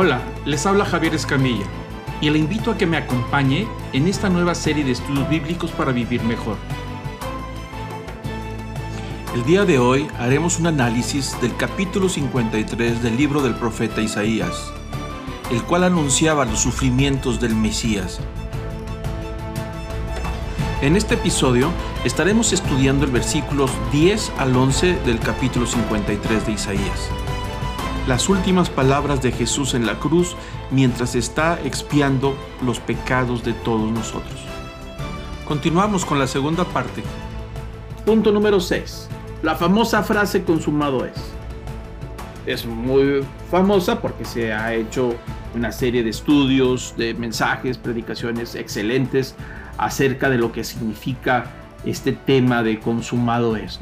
Hola, les habla Javier Escamilla y le invito a que me acompañe en esta nueva serie de estudios bíblicos para vivir mejor. El día de hoy haremos un análisis del capítulo 53 del libro del profeta Isaías, el cual anunciaba los sufrimientos del Mesías. En este episodio estaremos estudiando el versículos 10 al 11 del capítulo 53 de Isaías las últimas palabras de Jesús en la cruz mientras está expiando los pecados de todos nosotros. Continuamos con la segunda parte. Punto número 6. La famosa frase consumado es. Es muy famosa porque se ha hecho una serie de estudios, de mensajes, predicaciones excelentes acerca de lo que significa este tema de consumado es.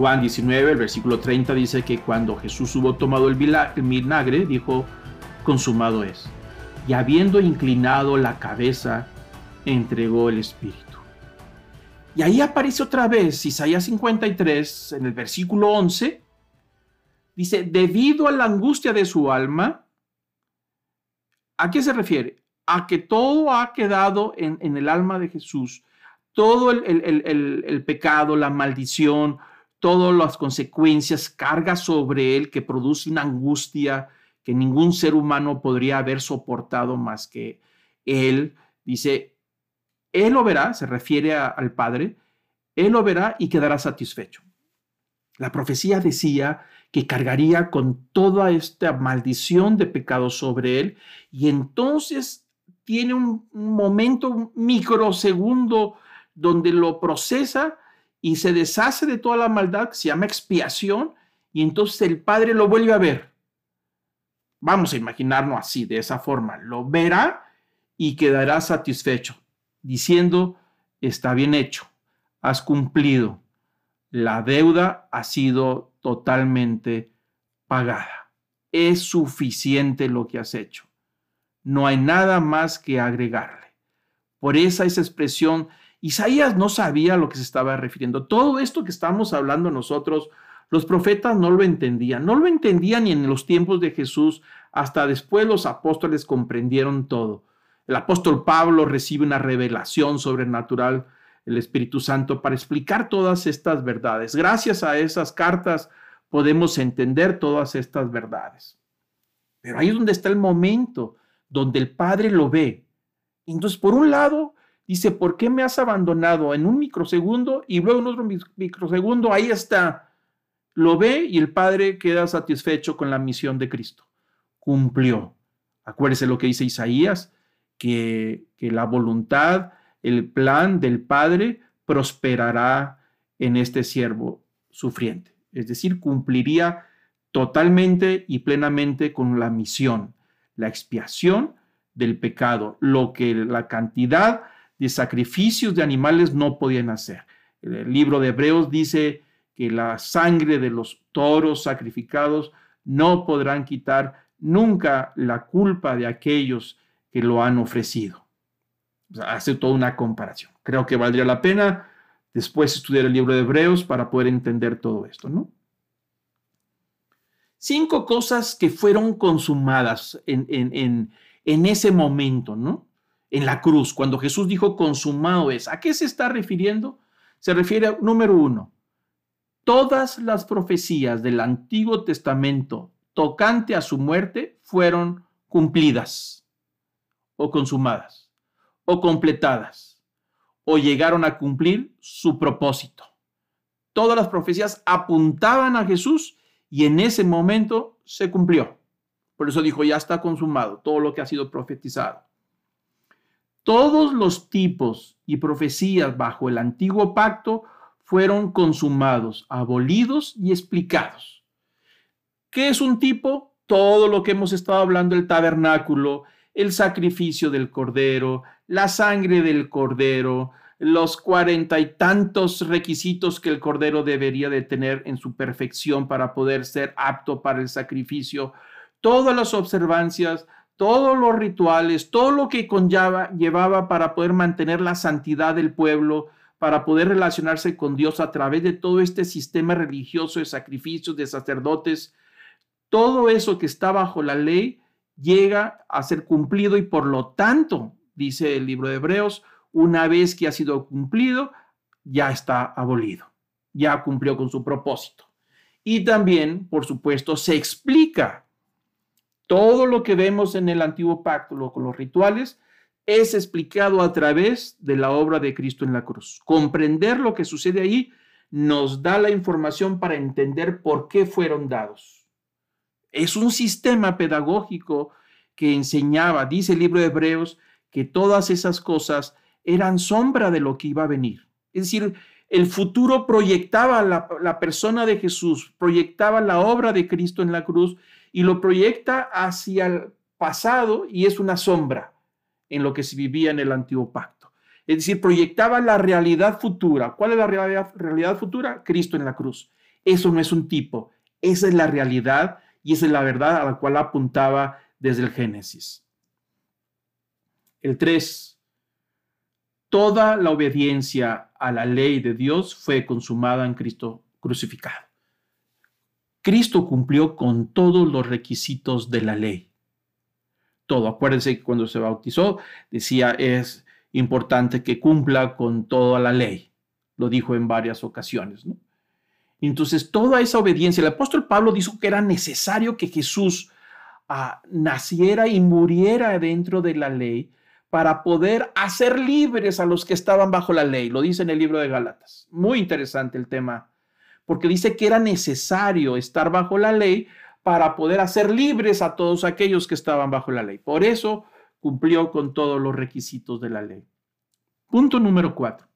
Juan 19, el versículo 30 dice que cuando Jesús hubo tomado el vinagre, dijo, consumado es. Y habiendo inclinado la cabeza, entregó el Espíritu. Y ahí aparece otra vez Isaías 53, en el versículo 11, dice, debido a la angustia de su alma, ¿a qué se refiere? A que todo ha quedado en, el alma de Jesús, todo el pecado, la maldición, todas las consecuencias carga sobre él que produce una angustia que ningún ser humano podría haber soportado más que él. Dice, él lo verá, se refiere al Padre, él lo verá y quedará satisfecho. La profecía decía que cargaría con toda esta maldición de pecado sobre él y entonces tiene un momento, un microsegundo donde lo procesa y se deshace de toda la maldad se llama expiación y entonces el Padre lo vuelve a ver. Vamos a imaginarnos así, de esa forma. Lo verá y quedará satisfecho, diciendo, está bien hecho, has cumplido, la deuda ha sido totalmente pagada. Es suficiente lo que has hecho. No hay nada más que agregarle. Por esa esa expresión Isaías no sabía a lo que se estaba refiriendo. Todo esto que estamos hablando nosotros, los profetas no lo entendían. No lo entendían ni en los tiempos de Jesús. Hasta después los apóstoles comprendieron todo. El apóstol Pablo recibe una revelación sobrenatural el Espíritu Santo para explicar todas estas verdades. Gracias a esas cartas podemos entender todas estas verdades. Pero ahí es donde está el momento donde el Padre lo ve. Entonces, por un lado, Dice, ¿por qué me has abandonado en un microsegundo? Y luego en otro microsegundo, ahí está. Lo ve y el Padre queda satisfecho con la misión de Cristo. Cumplió. Acuérdese lo que dice Isaías, que, que la voluntad, el plan del Padre prosperará en este siervo sufriente. Es decir, cumpliría totalmente y plenamente con la misión, la expiación del pecado, lo que la cantidad de sacrificios de animales no podían hacer. El libro de Hebreos dice que la sangre de los toros sacrificados no podrán quitar nunca la culpa de aquellos que lo han ofrecido. hace toda una comparación. Creo que valdría la pena después estudiar el libro de Hebreos para poder entender todo esto, ¿no? Cinco cosas que fueron consumadas en, en, en ese momento, ¿no? En la cruz, cuando Jesús dijo consumado es, ¿a qué se está refiriendo? Se refiere número uno, todas las profecías del Antiguo Testamento tocante a su muerte fueron cumplidas o consumadas o completadas o llegaron a cumplir su propósito. Todas las profecías apuntaban a Jesús y en ese momento se cumplió. Por eso dijo, ya está consumado todo lo que ha sido profetizado. Todos los tipos y profecías bajo el antiguo pacto fueron consumados, abolidos y explicados. ¿Qué es un tipo? Todo lo que hemos estado hablando, el tabernáculo, el sacrificio del cordero, la sangre del cordero, los cuarenta y tantos requisitos que el cordero debería de tener en su perfección para poder ser apto para el sacrificio, todas las observancias, todos los rituales, todo lo que conlleva, llevaba para poder mantener la santidad del pueblo, para poder relacionarse con Dios a través de todo este sistema religioso de sacrificios, de sacerdotes. todo eso que está bajo la ley llega a ser cumplido y por lo tanto, dice el libro de Hebreos, una vez que ha sido cumplido, ya está abolido, ya cumplió con su propósito. Y también, por supuesto, se explica todo lo que vemos en el antiguo pacto con los rituales, es explicado a través de la obra de Cristo en la cruz. Comprender lo que sucede ahí nos da la información para entender por qué fueron dados. Es un sistema pedagógico que enseñaba, dice el libro de Hebreos, que todas esas cosas eran sombra de lo que iba a venir. Es decir, el futuro proyectaba la, la, persona de Jesús, proyectaba la obra de Cristo en la cruz y lo proyecta hacia el pasado y es una sombra en lo que se vivía en el antiguo pacto. Es decir, proyectaba la realidad futura. ¿Cuál es la realidad, realidad futura? Cristo en la cruz. Eso no es un tipo, esa es la realidad y esa es la verdad a la cual apuntaba desde el Génesis. El 3 toda la obediencia a la ley de Dios fue consumada en Cristo crucificado. Cristo cumplió con todos los requisitos de la ley. Todo. Acuérdense que cuando se bautizó decía es importante que cumpla con toda la ley. Lo dijo en varias ocasiones. Entonces, toda esa obediencia, el apóstol Pablo dijo que era necesario que Jesús ah, naciera y muriera dentro de la ley para poder hacer libres a los que estaban bajo la ley. Lo dice en el libro de Gálatas. Muy interesante el tema, porque dice que era necesario estar bajo la ley para poder hacer libres a todos aquellos que estaban bajo la ley. Por eso cumplió con todos los requisitos de la ley. Punto número cuatro.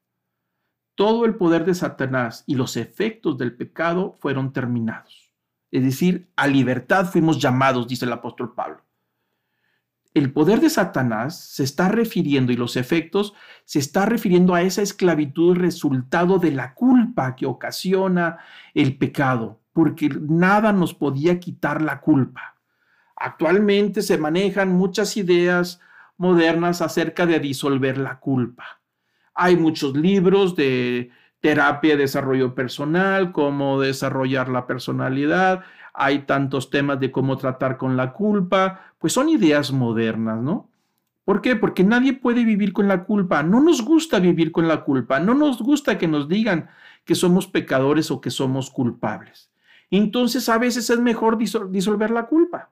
Todo el poder de Satanás y los efectos del pecado fueron terminados. Es decir, a libertad fuimos llamados, dice el apóstol Pablo el poder de Satanás se está refiriendo y los efectos se está refiriendo a esa esclavitud resultado de la culpa que ocasiona el pecado, porque nada nos podía quitar la culpa. Actualmente se manejan muchas ideas modernas acerca de disolver la culpa. Hay muchos libros de terapia de desarrollo personal, cómo desarrollar la personalidad, hay tantos temas de cómo tratar con la culpa, pues son ideas modernas, ¿no? ¿Por qué? Porque nadie puede vivir con la culpa. No nos gusta vivir con la culpa. No nos gusta que nos digan que somos pecadores o que somos culpables. Entonces a veces es mejor disolver la culpa.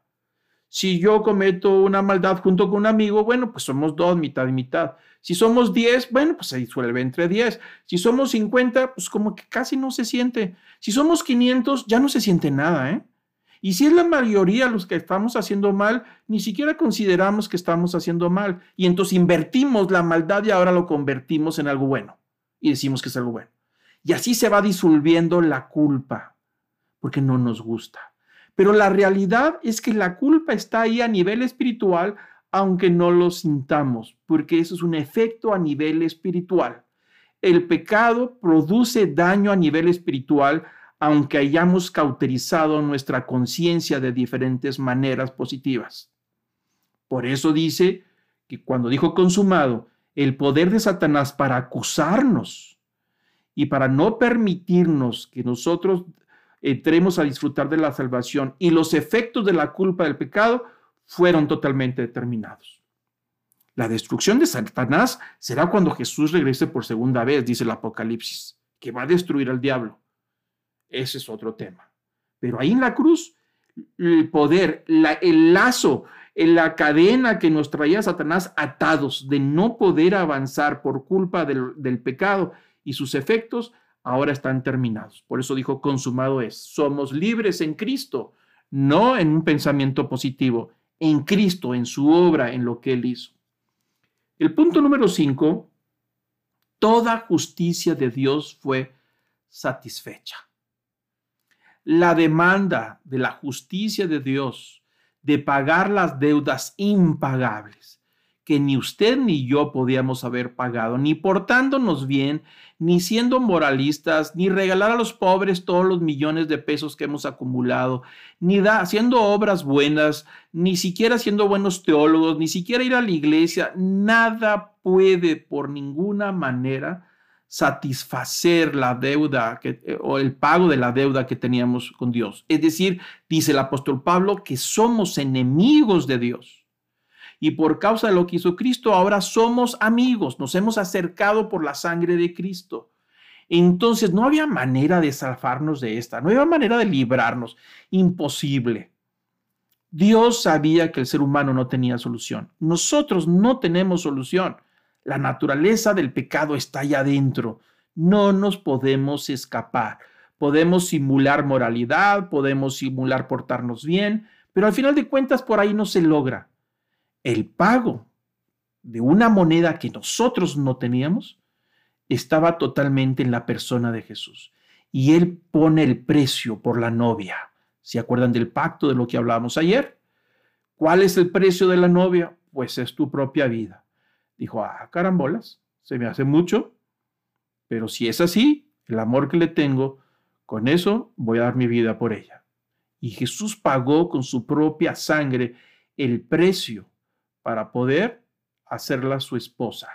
Si yo cometo una maldad junto con un amigo, bueno, pues somos dos, mitad y mitad. Si somos diez, bueno, pues se disuelve entre diez. Si somos cincuenta, pues como que casi no se siente. Si somos quinientos, ya no se siente nada, ¿eh? Y si es la mayoría los que estamos haciendo mal, ni siquiera consideramos que estamos haciendo mal. Y entonces invertimos la maldad y ahora lo convertimos en algo bueno. Y decimos que es algo bueno. Y así se va disolviendo la culpa, porque no nos gusta. Pero la realidad es que la culpa está ahí a nivel espiritual, aunque no lo sintamos, porque eso es un efecto a nivel espiritual. El pecado produce daño a nivel espiritual aunque hayamos cauterizado nuestra conciencia de diferentes maneras positivas. Por eso dice que cuando dijo consumado, el poder de Satanás para acusarnos y para no permitirnos que nosotros entremos a disfrutar de la salvación y los efectos de la culpa del pecado fueron totalmente determinados. La destrucción de Satanás será cuando Jesús regrese por segunda vez, dice el Apocalipsis, que va a destruir al diablo. Ese es otro tema. Pero ahí en la cruz, el poder, el lazo, la cadena que nos traía Satanás atados de no poder avanzar por culpa del, pecado y sus efectos, ahora están terminados. Por eso dijo, consumado es. Somos libres en Cristo, no en un pensamiento positivo, en Cristo, en su obra, en lo que Él hizo. El punto número cinco, toda justicia de Dios fue satisfecha la demanda de la justicia de Dios de pagar las deudas impagables que ni usted ni yo podíamos haber pagado, ni portándonos bien, ni siendo moralistas, ni regalar a los pobres todos los millones de pesos que hemos acumulado, ni haciendo obras buenas, ni siquiera siendo buenos teólogos, ni siquiera ir a la iglesia, nada puede por ninguna manera satisfacer la deuda eh, o el pago de la deuda que teníamos con Dios. Es decir, dice el apóstol Pablo que somos enemigos de Dios. Y por causa de lo que hizo Cristo, ahora somos amigos, nos hemos acercado por la sangre de Cristo. Entonces no había manera de salvarnos de esta, no había manera de librarnos, imposible. Dios sabía que el ser humano no tenía solución. Nosotros no tenemos solución. La naturaleza del pecado está allá adentro. No nos podemos escapar. Podemos simular moralidad, podemos simular portarnos bien, pero al final de cuentas por ahí no se logra. El pago de una moneda que nosotros no teníamos estaba totalmente en la persona de Jesús. Y Él pone el precio por la novia. ¿Se acuerdan del pacto de lo que hablábamos ayer? ¿Cuál es el precio de la novia? Pues es tu propia vida dijo, ah, carambolas, se me hace mucho, pero si es así, el amor que le tengo, con eso voy a dar mi vida por ella. Y Jesús pagó con su propia sangre el precio para poder hacerla su esposa.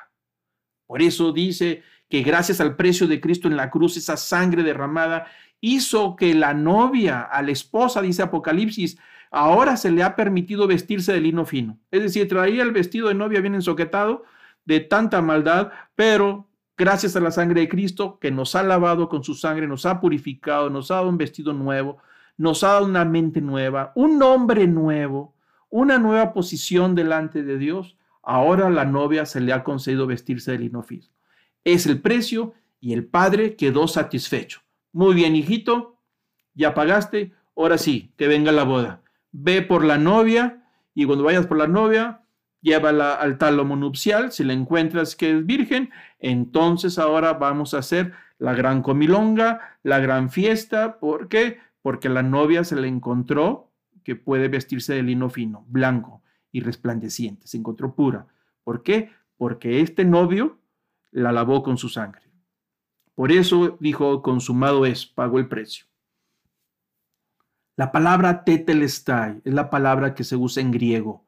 Por eso dice que gracias al precio de Cristo en la cruz, esa sangre derramada hizo que la novia, a la esposa, dice Apocalipsis, ahora se le ha permitido vestirse de lino fino. Es decir, traía el vestido de novia bien ensoquetado de tanta maldad, pero gracias a la sangre de Cristo que nos ha lavado con su sangre, nos ha purificado, nos ha dado un vestido nuevo, nos ha dado una mente nueva, un nombre nuevo, una nueva posición delante de Dios. Ahora la novia se le ha concedido vestirse de lino. Es el precio y el padre quedó satisfecho. Muy bien, hijito, ya pagaste, ahora sí, que venga la boda ve por la novia y cuando vayas por la novia, llévala al tálamo nupcial. Si la encuentras que es virgen, entonces ahora vamos a hacer la gran comilonga, la gran fiesta. ¿Por qué? Porque la novia se le encontró que puede vestirse de lino fino, blanco y resplandeciente. Se encontró pura. ¿Por qué? Porque este novio la lavó con su sangre. Por eso dijo, consumado es, pagó el precio. La palabra tetelestai es la palabra que se usa en griego.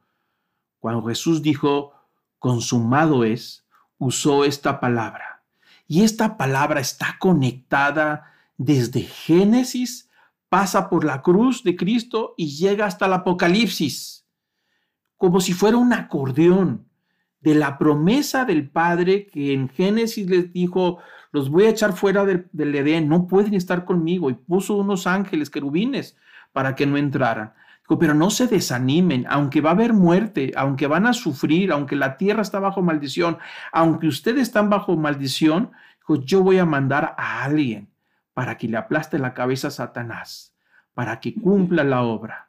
Cuando Jesús dijo, consumado es, usó esta palabra. Y esta palabra está conectada desde Génesis, pasa por la cruz de Cristo y llega hasta el Apocalipsis, como si fuera un acordeón de la promesa del Padre que en Génesis les dijo, los voy a echar fuera del, del Edén, no pueden estar conmigo, y puso unos ángeles, querubines, para que no entraran. Pero no se desanimen, aunque va a haber muerte, aunque van a sufrir, aunque la tierra está bajo maldición, aunque ustedes están bajo maldición, yo voy a mandar a alguien para que le aplaste la cabeza a Satanás, para que cumpla la obra.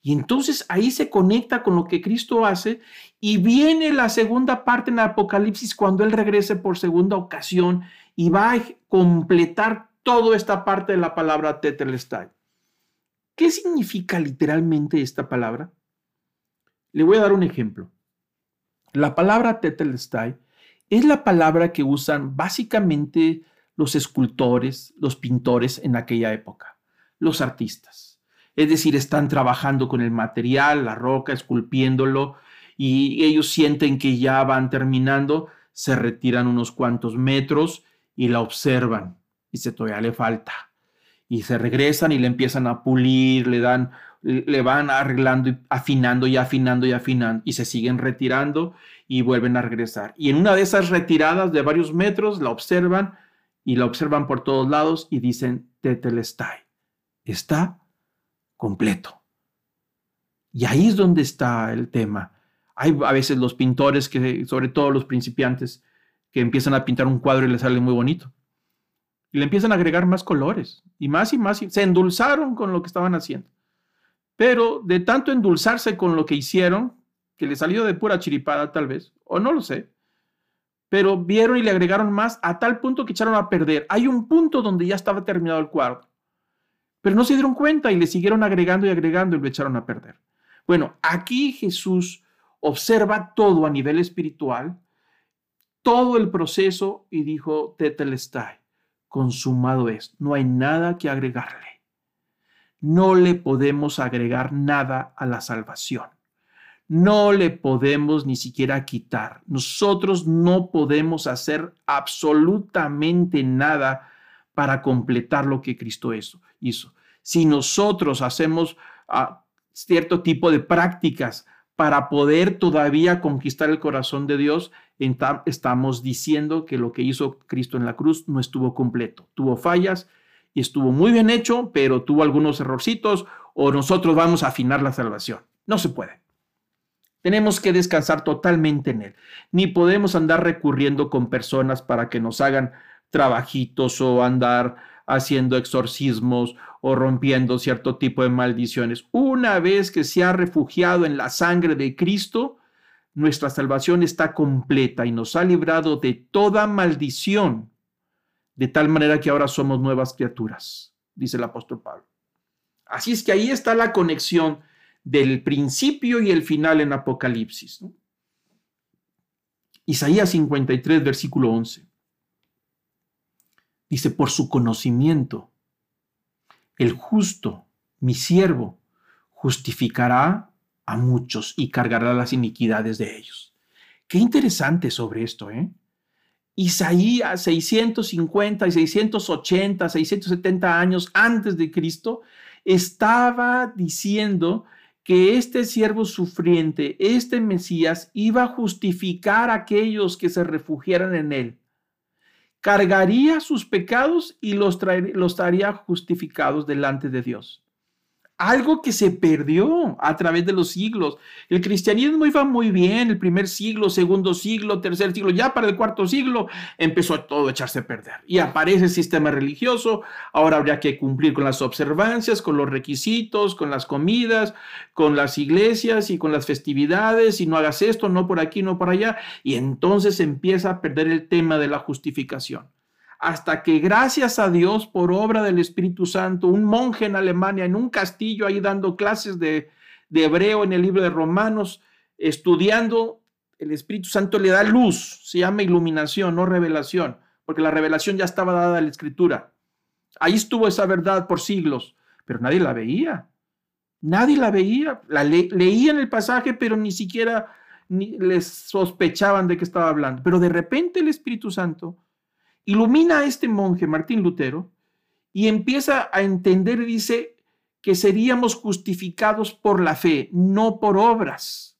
Y entonces ahí se conecta con lo que Cristo hace y viene la segunda parte en el Apocalipsis cuando Él regrese por segunda ocasión y va a completar toda esta parte de la palabra Tetelestai. ¿Qué significa literalmente esta palabra? Le voy a dar un ejemplo. La palabra tetelestai es la palabra que usan básicamente los escultores, los pintores en aquella época, los artistas. Es decir, están trabajando con el material, la roca, esculpiéndolo, y ellos sienten que ya van terminando, se retiran unos cuantos metros y la observan, y se todavía le falta y se regresan y le empiezan a pulir, le dan, le van arreglando y afinando y afinando y afinando y se siguen retirando y vuelven a regresar. Y en una de esas retiradas de varios metros la observan y la observan por todos lados y dicen Tetelestai. Está completo. Y ahí es donde está el tema. Hay a veces los pintores que, sobre todo los principiantes, que empiezan a pintar un cuadro y les sale muy bonito le empiezan a agregar más colores y más y más. Y se endulzaron con lo que estaban haciendo. Pero de tanto endulzarse con lo que hicieron, que le salió de pura chiripada tal vez, o no lo sé, pero vieron y le agregaron más a tal punto que echaron a perder. Hay un punto donde ya estaba terminado el cuadro, pero no se dieron cuenta y le siguieron agregando y agregando y lo echaron a perder. Bueno, aquí Jesús observa todo a nivel espiritual, todo el proceso y dijo, tetelestai consumado es. No hay nada que agregarle. No le podemos agregar nada a la salvación. no le podemos ni siquiera quitar. Nosotros no podemos hacer absolutamente nada para completar lo que Cristo hizo. Si nosotros hacemos ah, cierto tipo de prácticas para poder todavía conquistar el corazón de Dios, estamos diciendo que lo que hizo Cristo en la cruz no estuvo completo. Tuvo fallas y estuvo muy bien hecho, pero tuvo algunos errorcitos o nosotros vamos a afinar la salvación. No se puede. Tenemos que descansar totalmente en Él. Ni podemos andar recurriendo con personas para que nos hagan trabajitos o andar haciendo exorcismos o rompiendo cierto tipo de maldiciones. Una vez que se ha refugiado en la sangre de Cristo, nuestra salvación está completa y nos ha librado de toda maldición, de tal manera que ahora somos nuevas criaturas, dice el apóstol Pablo. Así es que ahí está la conexión del principio y el final en Apocalipsis. Isaías 53, versículo 11. Dice, por su conocimiento, el justo, mi siervo, justificará a muchos y cargará las iniquidades de ellos. Qué interesante sobre esto, ¿eh? Isaías 650 y 680, 670 años antes de Cristo, estaba diciendo que este siervo sufriente, este Mesías, iba a justificar a aquellos que se refugiaran en él cargaría sus pecados y los, traería, los estaría justificados delante de Dios algo que se perdió a través de los siglos. El cristianismo iba muy bien, el primer siglo, segundo siglo, tercer siglo, ya para el cuarto siglo empezó todo a echarse a perder. Y aparece el sistema religioso, ahora habría que cumplir con las observancias, con los requisitos, con las comidas, con las iglesias y con las festividades, y no hagas esto, no por aquí, no por allá, y entonces empieza a perder el tema de la justificación hasta que gracias a Dios, por obra del Espíritu Santo, un monje en Alemania, en un castillo, ahí dando clases de, hebreo en el libro de Romanos, estudiando, el Espíritu Santo le da luz, se llama iluminación, no revelación, porque la revelación ya estaba dada a la Escritura. Ahí estuvo esa verdad por siglos, pero nadie la veía. Nadie la veía. La leían el pasaje, pero ni siquiera ni les sospechaban de qué estaba hablando. Pero de repente el Espíritu Santo ilumina a este monje, Martín Lutero, y empieza a entender, dice, que seríamos justificados por la fe, no por obras.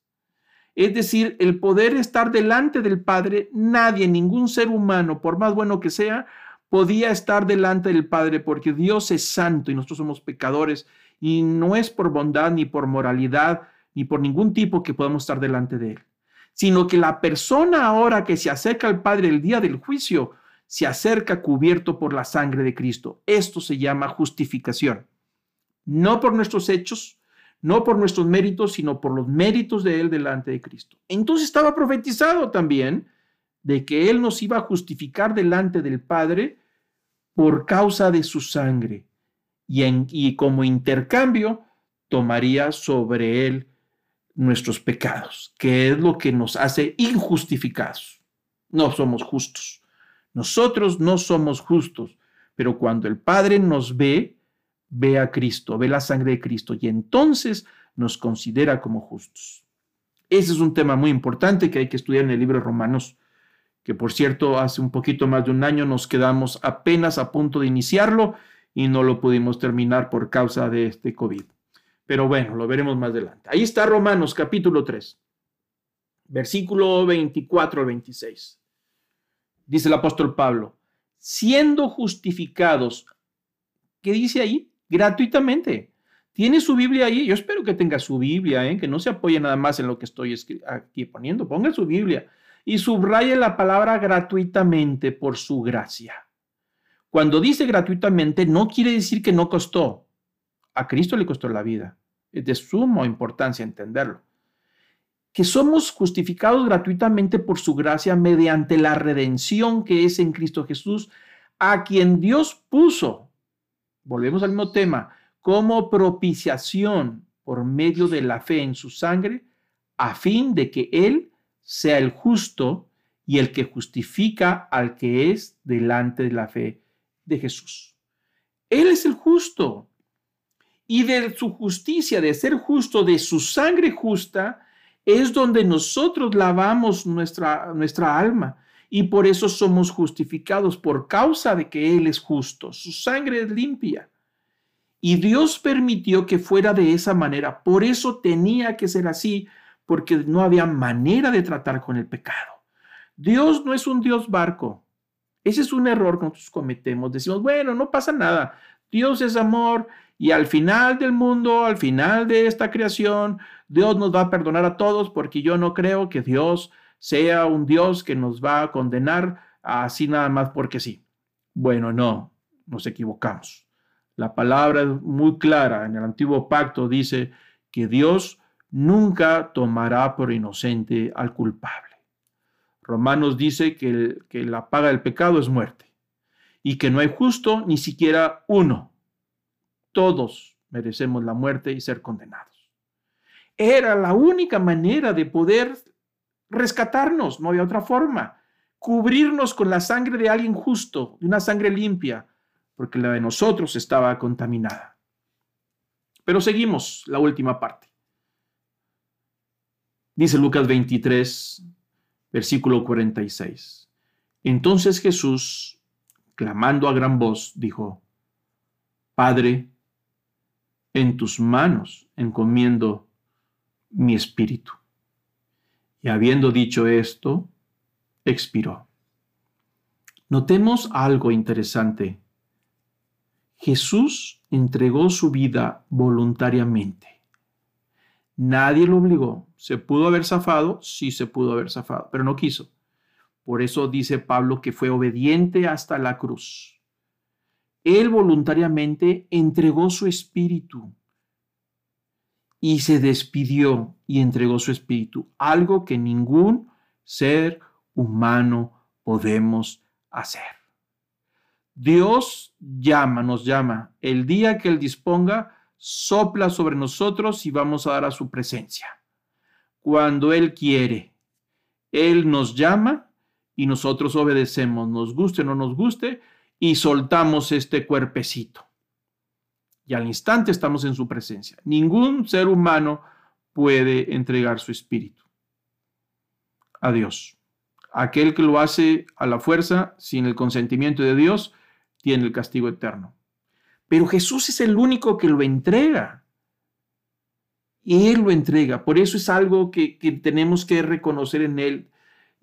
Es decir, el poder estar delante del Padre, nadie, ningún ser humano, por más bueno que sea, podía estar delante del Padre porque Dios es santo y nosotros somos pecadores y no es por bondad ni por moralidad ni por ningún tipo que podamos estar delante de Él, sino que la persona ahora que se acerca al Padre el día del juicio se acerca cubierto por la sangre de Cristo. Esto se llama justificación. No por nuestros hechos, no por nuestros méritos, sino por los méritos de Él delante de Cristo. Entonces estaba profetizado también de que Él nos iba a justificar delante del Padre por causa de su sangre y, como intercambio tomaría sobre Él nuestros pecados, que es lo que nos hace injustificados. No somos justos. Nosotros no somos justos, pero cuando el Padre nos ve, ve a Cristo, ve la sangre de Cristo y entonces nos considera como justos. Ese es un tema muy importante que hay que estudiar en el libro de Romanos, que por cierto hace un poquito más de un año nos quedamos apenas a punto de iniciarlo y no lo pudimos terminar por causa de este COVID. Pero bueno, lo veremos más adelante. Ahí está Romanos capítulo 3, versículo 24 al 26 dice el apóstol Pablo, siendo justificados, ¿qué dice ahí? Gratuitamente. Tiene su Biblia ahí. Yo espero que tenga su Biblia, ¿eh? que no se apoye nada más en lo que estoy aquí poniendo. Ponga su Biblia y subraye la palabra gratuitamente por su gracia. Cuando dice gratuitamente, no quiere decir que no costó. A Cristo le costó la vida. Es de suma importancia entenderlo que somos justificados gratuitamente por su gracia mediante la redención que es en Cristo Jesús, a quien Dios puso, volvemos al mismo tema, como propiciación por medio de la fe en su sangre, a fin de que Él sea el justo y el que justifica al que es delante de la fe de Jesús. Él es el justo. Y de su justicia, de ser justo, de su sangre justa, es donde nosotros lavamos nuestra, nuestra alma y por eso somos justificados por causa de que Él es justo. Su sangre es limpia. Y Dios permitió que fuera de esa manera. Por eso tenía que ser así, porque no había manera de tratar con el pecado. Dios no es un Dios barco. Ese es un error que nosotros cometemos. Decimos, bueno, no pasa nada. Dios es amor y al final del mundo, al final de esta creación, Dios nos va a perdonar a todos porque yo no creo que Dios sea un Dios que nos va a condenar así nada más porque sí. Bueno, no, nos equivocamos. La palabra es muy clara en el antiguo pacto, dice que Dios nunca tomará por inocente al culpable. Romanos dice que, que la paga del pecado es muerte y que no hay justo ni siquiera uno. Todos merecemos la muerte y ser condenados. Era la única manera de poder rescatarnos, no había otra forma. Cubrirnos con la sangre de alguien justo, de una sangre limpia, porque la de nosotros estaba contaminada. Pero seguimos la última parte. Dice Lucas 23, versículo 46. Entonces Jesús, clamando a gran voz, dijo, Padre, en tus manos encomiendo mi espíritu. Y habiendo dicho esto, expiró. Notemos algo interesante. Jesús entregó su vida voluntariamente. Nadie lo obligó. ¿Se pudo haber zafado? Sí, se pudo haber zafado, pero no quiso. Por eso dice Pablo que fue obediente hasta la cruz. Él voluntariamente entregó su espíritu y se despidió y entregó su espíritu, algo que ningún ser humano podemos hacer. Dios llama, nos llama. El día que Él disponga, sopla sobre nosotros y vamos a dar a su presencia. Cuando Él quiere, Él nos llama y nosotros obedecemos, nos guste o no nos guste, y soltamos este cuerpecito y al instante estamos en su presencia. Ningún ser humano puede entregar su espíritu a Dios. Aquel que lo hace a la fuerza, sin el consentimiento de Dios, tiene el castigo eterno. Pero Jesús es el único que lo entrega. Él lo entrega. Por eso es algo que, que tenemos que reconocer en Él,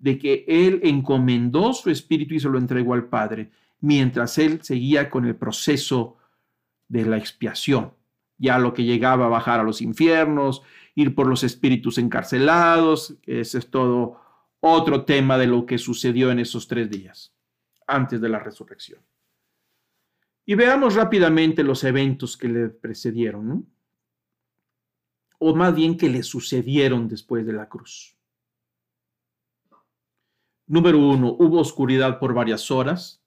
de que Él encomendó su espíritu y se lo entregó al Padre, mientras Él seguía con el proceso de la expiación, ya lo que llegaba a bajar a los infiernos, ir por los espíritus encarcelados, ese es todo otro tema de lo que sucedió en esos tres días, antes de la resurrección. Y veamos rápidamente los eventos que le precedieron, o más bien que le sucedieron después de la cruz. Número uno, hubo oscuridad por varias horas,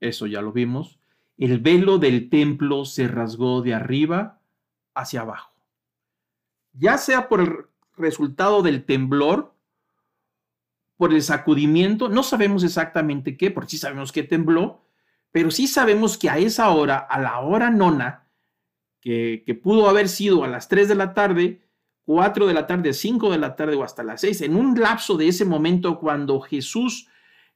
eso ya lo vimos el velo del templo se rasgó de arriba hacia abajo. Ya sea por el resultado del temblor, por el sacudimiento, no sabemos exactamente qué, porque sí sabemos que tembló, pero sí sabemos que a esa hora, a la hora nona, que, pudo haber sido a las 3 de la tarde, 4 de la tarde, 5 de la tarde o hasta las 6, en un lapso de ese momento cuando Jesús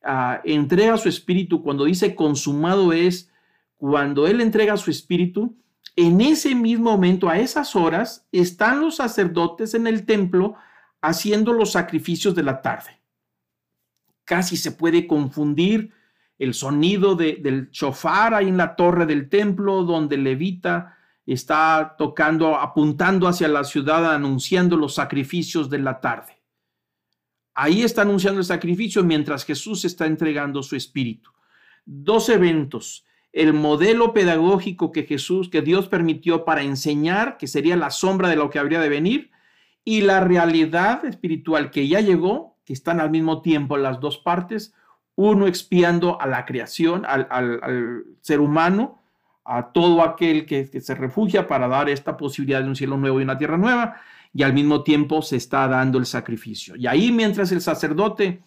ah, entrega su espíritu, cuando dice consumado es, cuando Él entrega su espíritu, en ese mismo momento, a esas horas, están los sacerdotes en el templo haciendo los sacrificios de la tarde. Casi se puede confundir el sonido del shofar ahí en la torre del templo, donde levita está tocando, apuntando hacia la ciudad, anunciando los sacrificios de la tarde. Ahí está anunciando el sacrificio mientras Jesús está entregando su espíritu. Dos eventos el modelo pedagógico que Jesús, que Dios permitió para enseñar, que sería la sombra de lo que habría de venir, y la realidad espiritual que ya llegó, que están al mismo tiempo las dos partes, uno expiando a la creación, al, ser humano, a todo aquel que, se refugia para dar esta posibilidad de un cielo nuevo y una tierra nueva, y al mismo tiempo se está dando el sacrificio. Y ahí mientras el sacerdote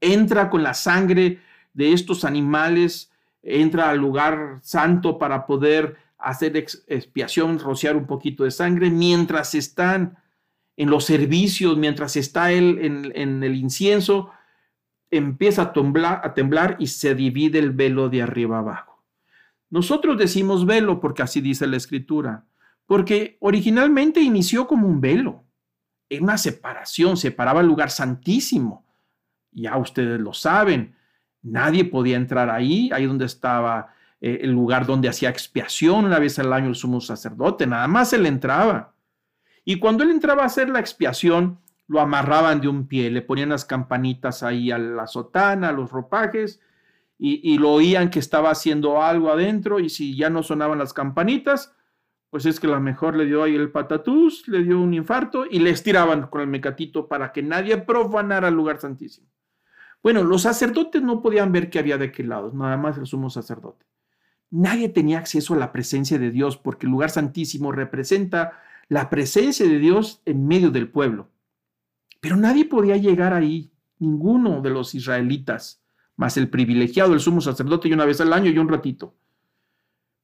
entra con la sangre de estos animales, entra al lugar santo para poder hacer expiación, rociar un poquito de sangre, mientras están en los servicios, mientras está él en, el incienso, empieza a temblar, a temblar y se divide el velo de arriba abajo. Nosotros decimos velo porque así dice la escritura, porque originalmente inició como un velo, en una separación, separaba el lugar santísimo. Ya ustedes lo saben, nadie podía entrar ahí, ahí donde estaba eh, el lugar donde hacía expiación una vez al año el sumo sacerdote, nada más él entraba. Y cuando él entraba a hacer la expiación, lo amarraban de un pie, le ponían las campanitas ahí a la sotana, a los ropajes, y, lo oían que estaba haciendo algo adentro, y si ya no sonaban las campanitas, pues es que la mejor le dio ahí el patatús, le dio un infarto y le estiraban con el mecatito para que nadie profanara el lugar santísimo. Bueno, los sacerdotes no podían ver qué había de aquel lado, nada más el sumo sacerdote. Nadie tenía acceso a la presencia de Dios porque el lugar santísimo representa la presencia de Dios en medio del pueblo. Pero nadie podía llegar ahí, ninguno de los israelitas, más el privilegiado, el sumo sacerdote, y una vez al año y un ratito.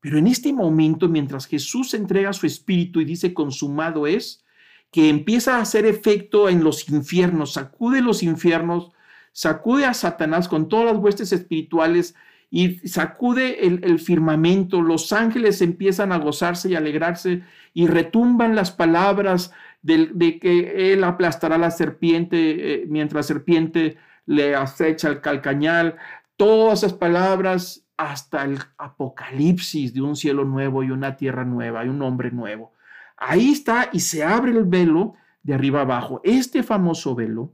Pero en este momento, mientras Jesús entrega su espíritu y dice consumado es, que empieza a hacer efecto en los infiernos, sacude los infiernos, sacude a Satanás con todas las huestes espirituales y sacude el, firmamento, los ángeles empiezan a gozarse y alegrarse y retumban las palabras de, que él aplastará a la serpiente eh, mientras la serpiente le acecha el calcañal, todas esas palabras hasta el apocalipsis de un cielo nuevo y una tierra nueva y un hombre nuevo. Ahí está y se abre el velo de arriba abajo. Este famoso velo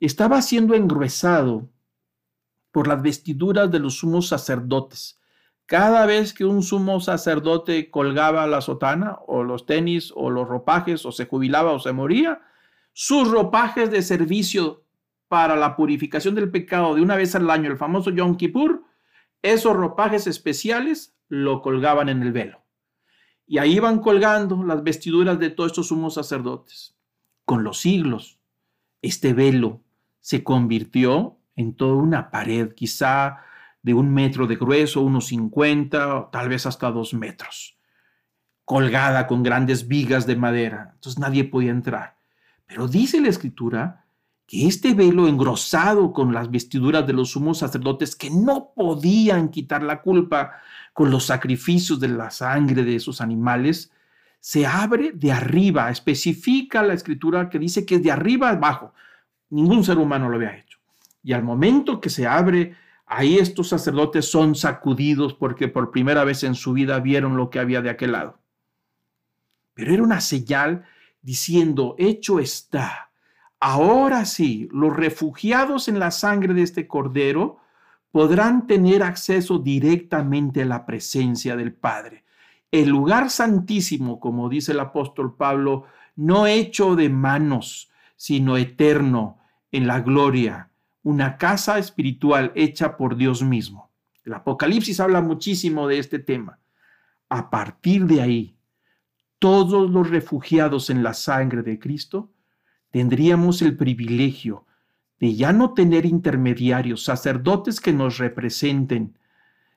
estaba siendo engruesado por las vestiduras de los sumos sacerdotes. Cada vez que un sumo sacerdote colgaba la sotana o los tenis o los ropajes o se jubilaba o se moría, sus ropajes de servicio para la purificación del pecado de una vez al año, el famoso Yom Kippur, esos ropajes especiales lo colgaban en el velo. Y ahí iban colgando las vestiduras de todos estos sumos sacerdotes. Con los siglos, este velo se convirtió en toda una pared, quizá de un metro de grueso, unos 50, tal vez hasta dos metros, colgada con grandes vigas de madera. Entonces nadie podía entrar. Pero dice la escritura que este velo engrosado con las vestiduras de los sumos sacerdotes que no podían quitar la culpa con los sacrificios de la sangre de esos animales, se abre de arriba, especifica la escritura que dice que es de arriba abajo. Ningún ser humano lo había hecho. Y al momento que se abre, ahí estos sacerdotes son sacudidos porque por primera vez en su vida vieron lo que había de aquel lado. Pero era una señal diciendo, hecho está. Ahora sí, los refugiados en la sangre de este cordero podrán tener acceso directamente a la presencia del Padre. El lugar santísimo, como dice el apóstol Pablo, no hecho de manos, sino eterno en la gloria una casa espiritual hecha por Dios mismo. El Apocalipsis habla muchísimo de este tema. A partir de ahí, todos los refugiados en la sangre de Cristo tendríamos el privilegio de ya no tener intermediarios, sacerdotes que nos representen,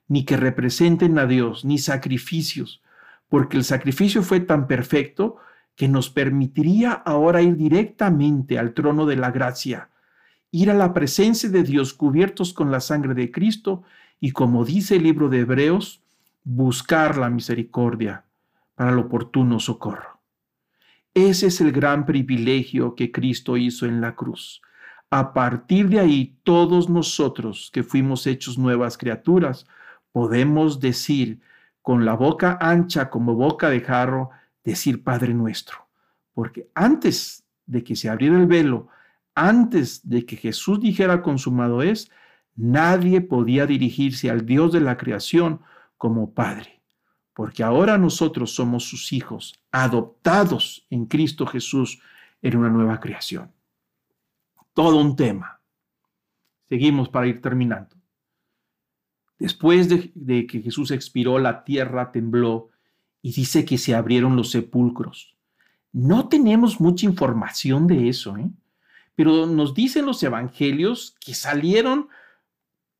ni que representen a Dios, ni sacrificios, porque el sacrificio fue tan perfecto que nos permitiría ahora ir directamente al trono de la gracia, ir a la presencia de Dios cubiertos con la sangre de Cristo y como dice el libro de Hebreos, buscar la misericordia para el oportuno socorro. Ese es el gran privilegio que Cristo hizo en la cruz. A partir de ahí, todos nosotros que fuimos hechos nuevas criaturas, podemos decir con la boca ancha como boca de jarro, decir Padre nuestro. Porque antes de que se abriera el velo, antes de que Jesús dijera consumado es, nadie podía dirigirse al Dios de la creación como Padre, porque ahora nosotros somos sus hijos, adoptados en Cristo Jesús en una nueva creación. Todo un tema. Seguimos para ir terminando. Después de, que Jesús expiró, la tierra tembló y dice que se abrieron los sepulcros. No tenemos mucha información de eso, ¿eh? pero nos dicen los evangelios que salieron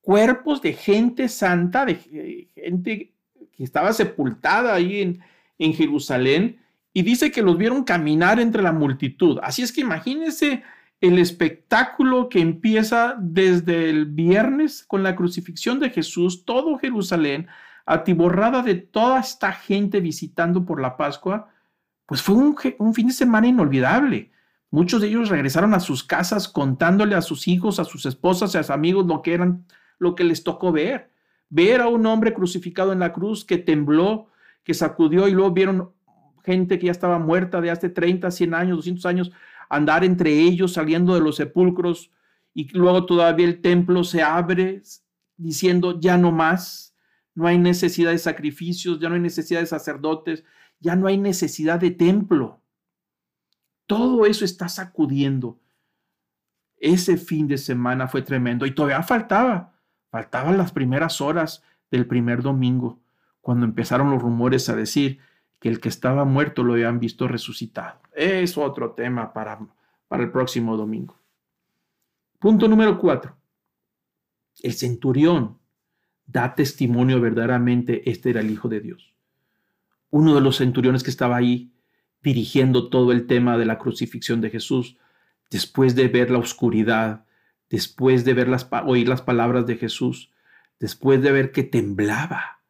cuerpos de gente santa, de gente que estaba sepultada ahí en, en Jerusalén, y dice que los vieron caminar entre la multitud. Así es que imagínense el espectáculo que empieza desde el viernes con la crucifixión de Jesús, todo Jerusalén, atiborrada de toda esta gente visitando por la Pascua, pues fue un, un, fin de semana inolvidable. Muchos de ellos regresaron a sus casas contándole a sus hijos, a sus esposas, a sus amigos lo que eran, lo que les tocó ver. Ver a un hombre crucificado en la cruz que tembló, que sacudió y luego vieron gente que ya estaba muerta de hace 30, 100 años, 200 años, andar entre ellos saliendo de los sepulcros y luego todavía el templo se abre diciendo ya no más, no hay necesidad de sacrificios, ya no hay necesidad de sacerdotes, ya no hay necesidad de templo. Todo eso está sacudiendo. Ese fin de semana fue tremendo y todavía faltaba, faltaban las primeras horas del primer domingo, cuando empezaron los rumores a decir que el que estaba muerto lo habían visto resucitado. Es otro tema para, para el próximo domingo. Punto número cuatro. El centurión da testimonio verdaderamente, este era el Hijo de Dios. Uno de los centuriones que estaba ahí dirigiendo todo el tema de la crucifixión de Jesús, después de ver la oscuridad, después de ver las, oír las palabras de Jesús, después de ver que temblaba,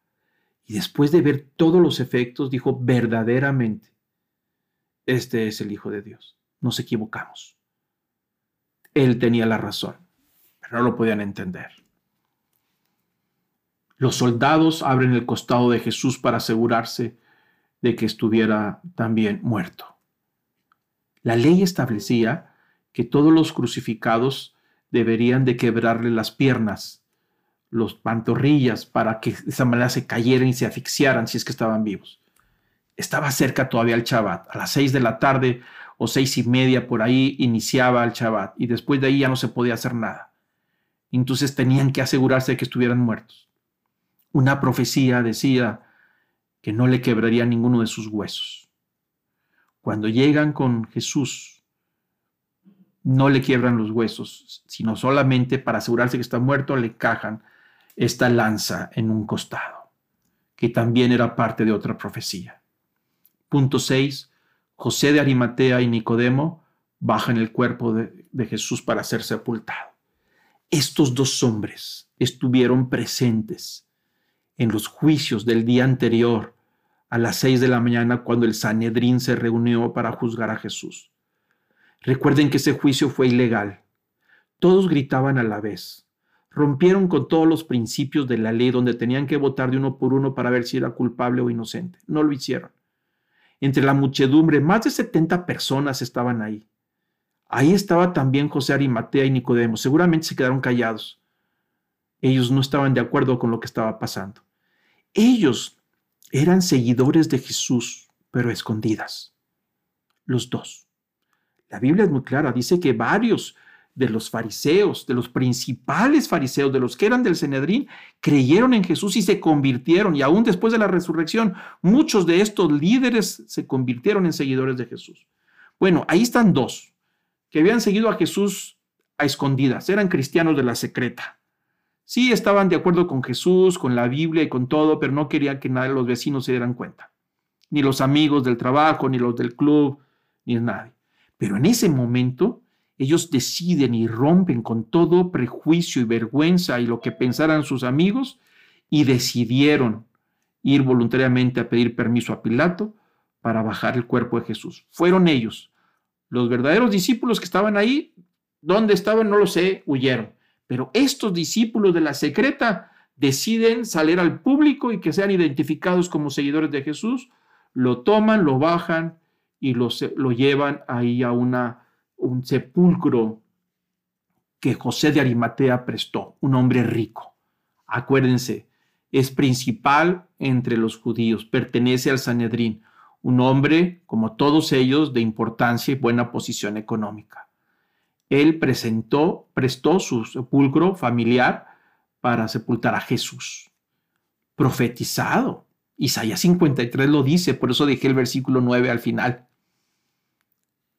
y después de ver todos los efectos, dijo, verdaderamente, este es el Hijo de Dios. Nos equivocamos. Él tenía la razón, pero no lo podían entender. Los soldados abren el costado de Jesús para asegurarse de que estuviera también muerto. La ley establecía que todos los crucificados deberían de quebrarle las piernas los pantorrillas para que de esa manera se cayeran y se asfixiaran si es que estaban vivos. Estaba cerca todavía el Shabbat. A las seis de la tarde o seis y media por ahí iniciaba el Shabbat y después de ahí ya no se podía hacer nada. Entonces tenían que asegurarse de que estuvieran muertos. Una profecía decía que no le quebraría ninguno de sus huesos. Cuando llegan con Jesús, no le quiebran los huesos, sino solamente para asegurarse que está muerto, le cajan esta lanza en un costado, que también era parte de otra profecía. Punto 6. José de Arimatea y Nicodemo bajan el cuerpo de, de Jesús para ser sepultado. Estos dos hombres estuvieron presentes en los juicios del día anterior a las seis de la mañana cuando el Sanedrín se reunió para juzgar a Jesús. Recuerden que ese juicio fue ilegal. Todos gritaban a la vez rompieron con todos los principios de la ley donde tenían que votar de uno por uno para ver si era culpable o inocente. No lo hicieron. Entre la muchedumbre, más de 70 personas estaban ahí. Ahí estaba también José Arimatea y Nicodemo. Seguramente se quedaron callados. Ellos no estaban de acuerdo con lo que estaba pasando. Ellos eran seguidores de Jesús, pero escondidas. Los dos. La Biblia es muy clara. Dice que varios de los fariseos, de los principales fariseos, de los que eran del Cenedrín, creyeron en Jesús y se convirtieron. Y aún después de la resurrección, muchos de estos líderes se convirtieron en seguidores de Jesús. Bueno, ahí están dos que habían seguido a Jesús a escondidas, eran cristianos de la secreta. Sí estaban de acuerdo con Jesús, con la Biblia y con todo, pero no querían que nadie, los vecinos se dieran cuenta. Ni los amigos del trabajo, ni los del club, ni nadie. Pero en ese momento ellos deciden y rompen con todo prejuicio y vergüenza y lo que pensaran sus amigos y decidieron ir voluntariamente a pedir permiso a Pilato para bajar el cuerpo de Jesús. Fueron ellos. Los verdaderos discípulos que estaban ahí, ¿dónde estaban? No lo sé, huyeron. Pero estos discípulos de la secreta deciden salir al público y que sean identificados como seguidores de Jesús, lo toman, lo bajan y lo, llevan ahí a un sepulcro que José de Arimatea prestó, un hombre rico. Acuérdense, es principal entre los judíos, pertenece al Sanedrín, un hombre, como todos ellos, de importancia y buena posición económica. Él presentó, prestó su sepulcro familiar para sepultar a Jesús. Profetizado. Isaías 53 lo dice, por eso dejé el versículo 9 al final.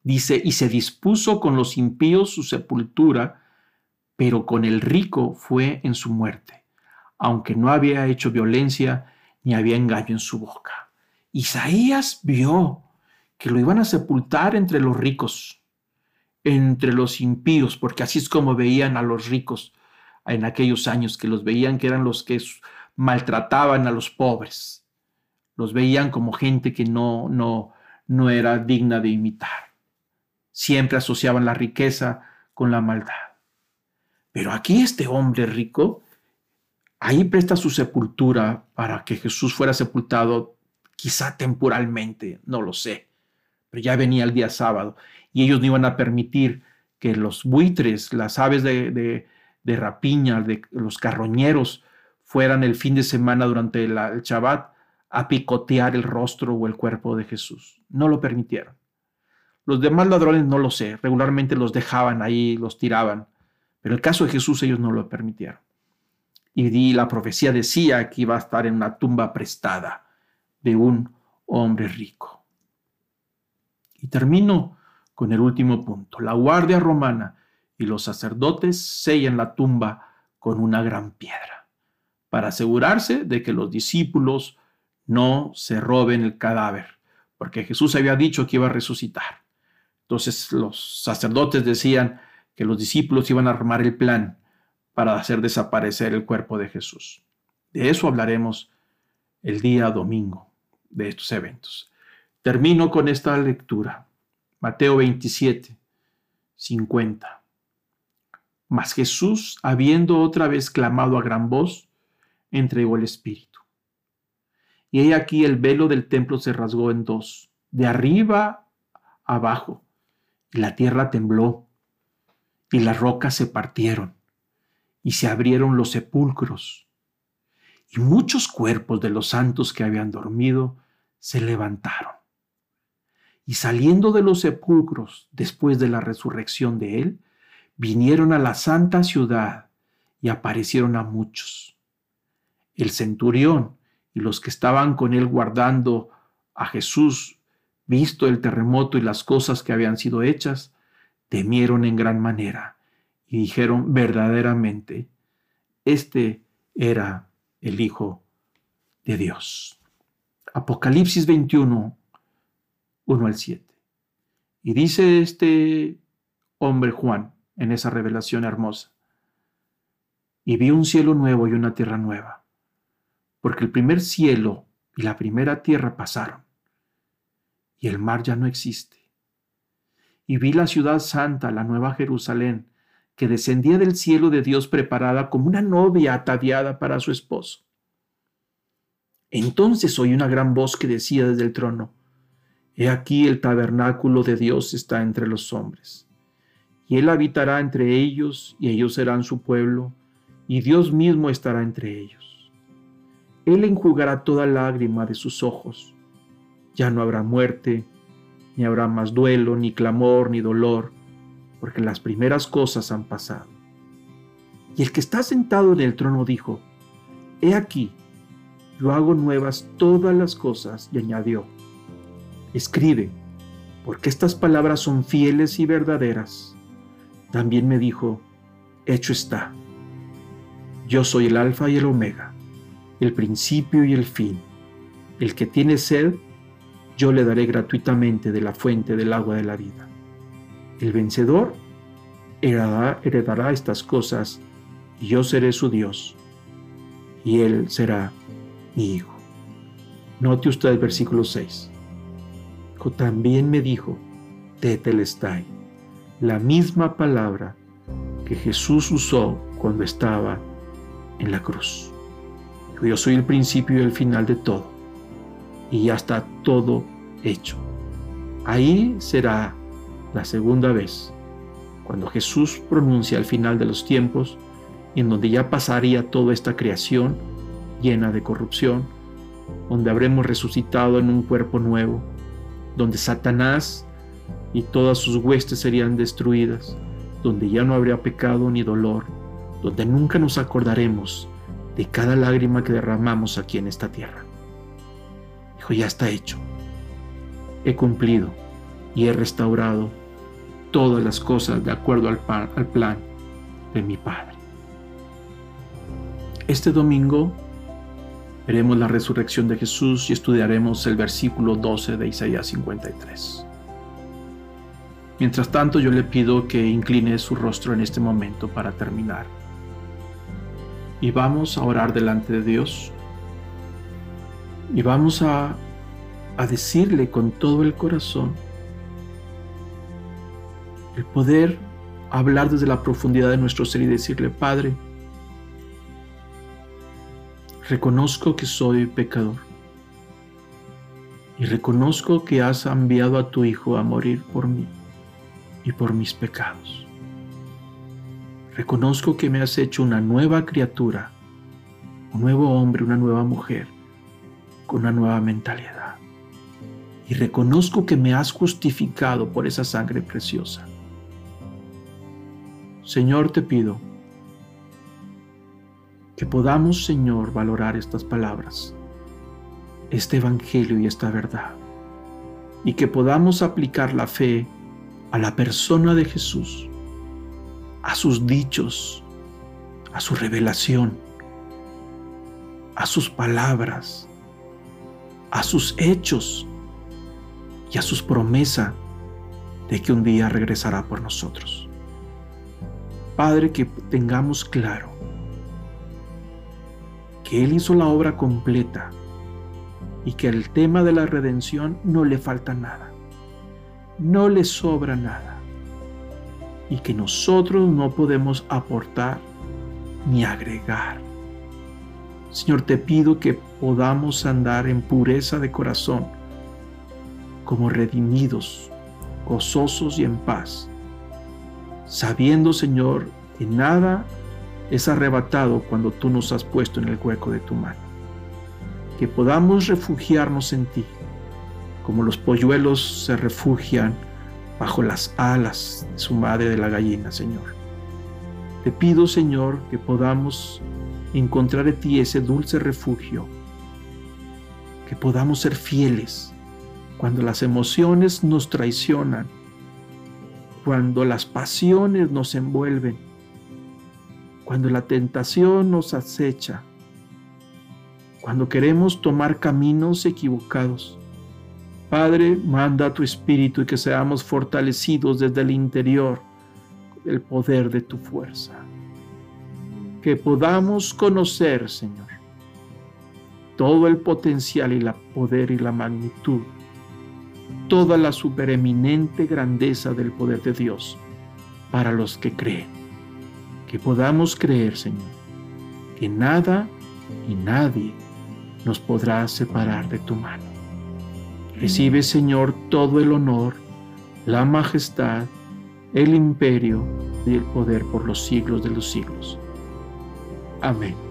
Dice, y se dispuso con los impíos su sepultura, pero con el rico fue en su muerte, aunque no había hecho violencia ni había engaño en su boca. Isaías vio que lo iban a sepultar entre los ricos, entre los impíos, porque así es como veían a los ricos en aquellos años, que los veían que eran los que maltrataban a los pobres, los veían como gente que no, no, no era digna de imitar. Siempre asociaban la riqueza con la maldad. Pero aquí este hombre rico, ahí presta su sepultura para que Jesús fuera sepultado, quizá temporalmente, no lo sé, pero ya venía el día sábado y ellos no iban a permitir que los buitres, las aves de, rapiña, los carroñeros, fueran el fin de semana durante el Shabbat a picotear el rostro o el cuerpo de Jesús. No lo permitieron. Los demás ladrones no lo sé, regularmente los dejaban ahí, los tiraban, pero el caso de Jesús ellos no lo permitieron. Y la profecía decía que iba a estar en una tumba prestada de un hombre rico. Y termino con el último punto. La guardia romana y los sacerdotes sellan la tumba con una gran piedra para asegurarse de que los discípulos no se roben el cadáver, porque Jesús había dicho que iba a resucitar. Entonces los sacerdotes decían que los discípulos iban a armar el plan para hacer desaparecer el cuerpo de Jesús. De eso hablaremos el día domingo, de estos eventos. Termino con esta lectura. Mateo 27, 50. Mas Jesús, habiendo otra vez clamado a gran voz, entregó el Espíritu. Y he aquí el velo del templo se rasgó en dos, de arriba abajo, y la tierra tembló, y las rocas se partieron, y se abrieron los sepulcros, y muchos cuerpos de los santos que habían dormido se levantaron. Y saliendo de los sepulcros después de la resurrección de él, vinieron a la santa ciudad y aparecieron a muchos. El centurión, y los que estaban con él guardando a Jesús, visto el terremoto y las cosas que habían sido hechas, temieron en gran manera y dijeron verdaderamente, este era el Hijo de Dios. Apocalipsis 21, 1 al 7. Y dice este hombre Juan en esa revelación hermosa, y vi un cielo nuevo y una tierra nueva porque el primer cielo y la primera tierra pasaron, y el mar ya no existe. Y vi la ciudad santa, la nueva Jerusalén, que descendía del cielo de Dios preparada como una novia ataviada para su esposo. Entonces oí una gran voz que decía desde el trono, He aquí el tabernáculo de Dios está entre los hombres, y Él habitará entre ellos, y ellos serán su pueblo, y Dios mismo estará entre ellos él enjugará toda lágrima de sus ojos. Ya no habrá muerte, ni habrá más duelo, ni clamor, ni dolor, porque las primeras cosas han pasado. Y el que está sentado en el trono dijo, He aquí, yo hago nuevas todas las cosas, y añadió, Escribe, porque estas palabras son fieles y verdaderas. También me dijo, Hecho está. Yo soy el alfa y el omega el principio y el fin. El que tiene sed, yo le daré gratuitamente de la fuente del agua de la vida. El vencedor heredará, estas cosas y yo seré su Dios y él será mi hijo. Note usted el versículo 6. También me dijo, tetelestai, la misma palabra que Jesús usó cuando estaba en la cruz. Yo soy el principio y el final de todo. Y ya está todo hecho. Ahí será la segunda vez, cuando Jesús pronuncia el final de los tiempos, en donde ya pasaría toda esta creación llena de corrupción, donde habremos resucitado en un cuerpo nuevo, donde Satanás y todas sus huestes serían destruidas, donde ya no habría pecado ni dolor, donde nunca nos acordaremos de cada lágrima que derramamos aquí en esta tierra. Dijo, ya está hecho. He cumplido y he restaurado todas las cosas de acuerdo al, al plan de mi Padre. Este domingo Veremos la resurrección de Jesús y estudiaremos el versículo 12 de Isaías 53. Mientras tanto, yo le pido que incline su rostro en este momento para terminar. Y vamos a orar delante de Dios. Y vamos a, a decirle con todo el corazón el poder hablar desde la profundidad de nuestro ser y decirle, Padre, reconozco que soy pecador y reconozco que has enviado a tu Hijo a morir por mí y por mis pecados. Reconozco que me has hecho una nueva criatura, un nuevo hombre, una nueva mujer, con una nueva mentalidad. Y reconozco que me has justificado por esa sangre preciosa. Señor, te pido que podamos, Señor, valorar estas palabras, este Evangelio y esta verdad, y que podamos aplicar la fe a la persona de Jesús, a sus dichos, a su revelación, a sus palabras, a sus hechos y a sus promesas de que un día regresará por nosotros. Padre, que tengamos claro que Él hizo la obra completa y que el tema de la redención no le falta nada no le sobra nada y que nosotros no podemos aportar ni agregar. Señor, te pido que podamos andar en pureza de corazón, como redimidos, gozosos y en paz, sabiendo, Señor, que nada es arrebatado cuando tú nos has puesto en el hueco de tu mano. Que podamos refugiarnos en ti como los polluelos se refugian bajo las alas de su madre de la gallina, Señor. Te pido, Señor, que podamos encontrar en ti ese dulce refugio, que podamos ser fieles cuando las emociones nos traicionan, cuando las pasiones nos envuelven, cuando la tentación nos acecha, cuando queremos tomar caminos equivocados Padre, manda tu espíritu y que seamos fortalecidos desde el interior del poder de tu fuerza. Que podamos conocer, Señor, todo el potencial y la poder y la magnitud, toda la supereminente grandeza del poder de Dios para los que creen. Que podamos creer, Señor, que nada y nadie nos podrá separar de tu mano. Recibe, Señor, todo el honor, la majestad, el imperio y el poder por los siglos de los siglos. Amém.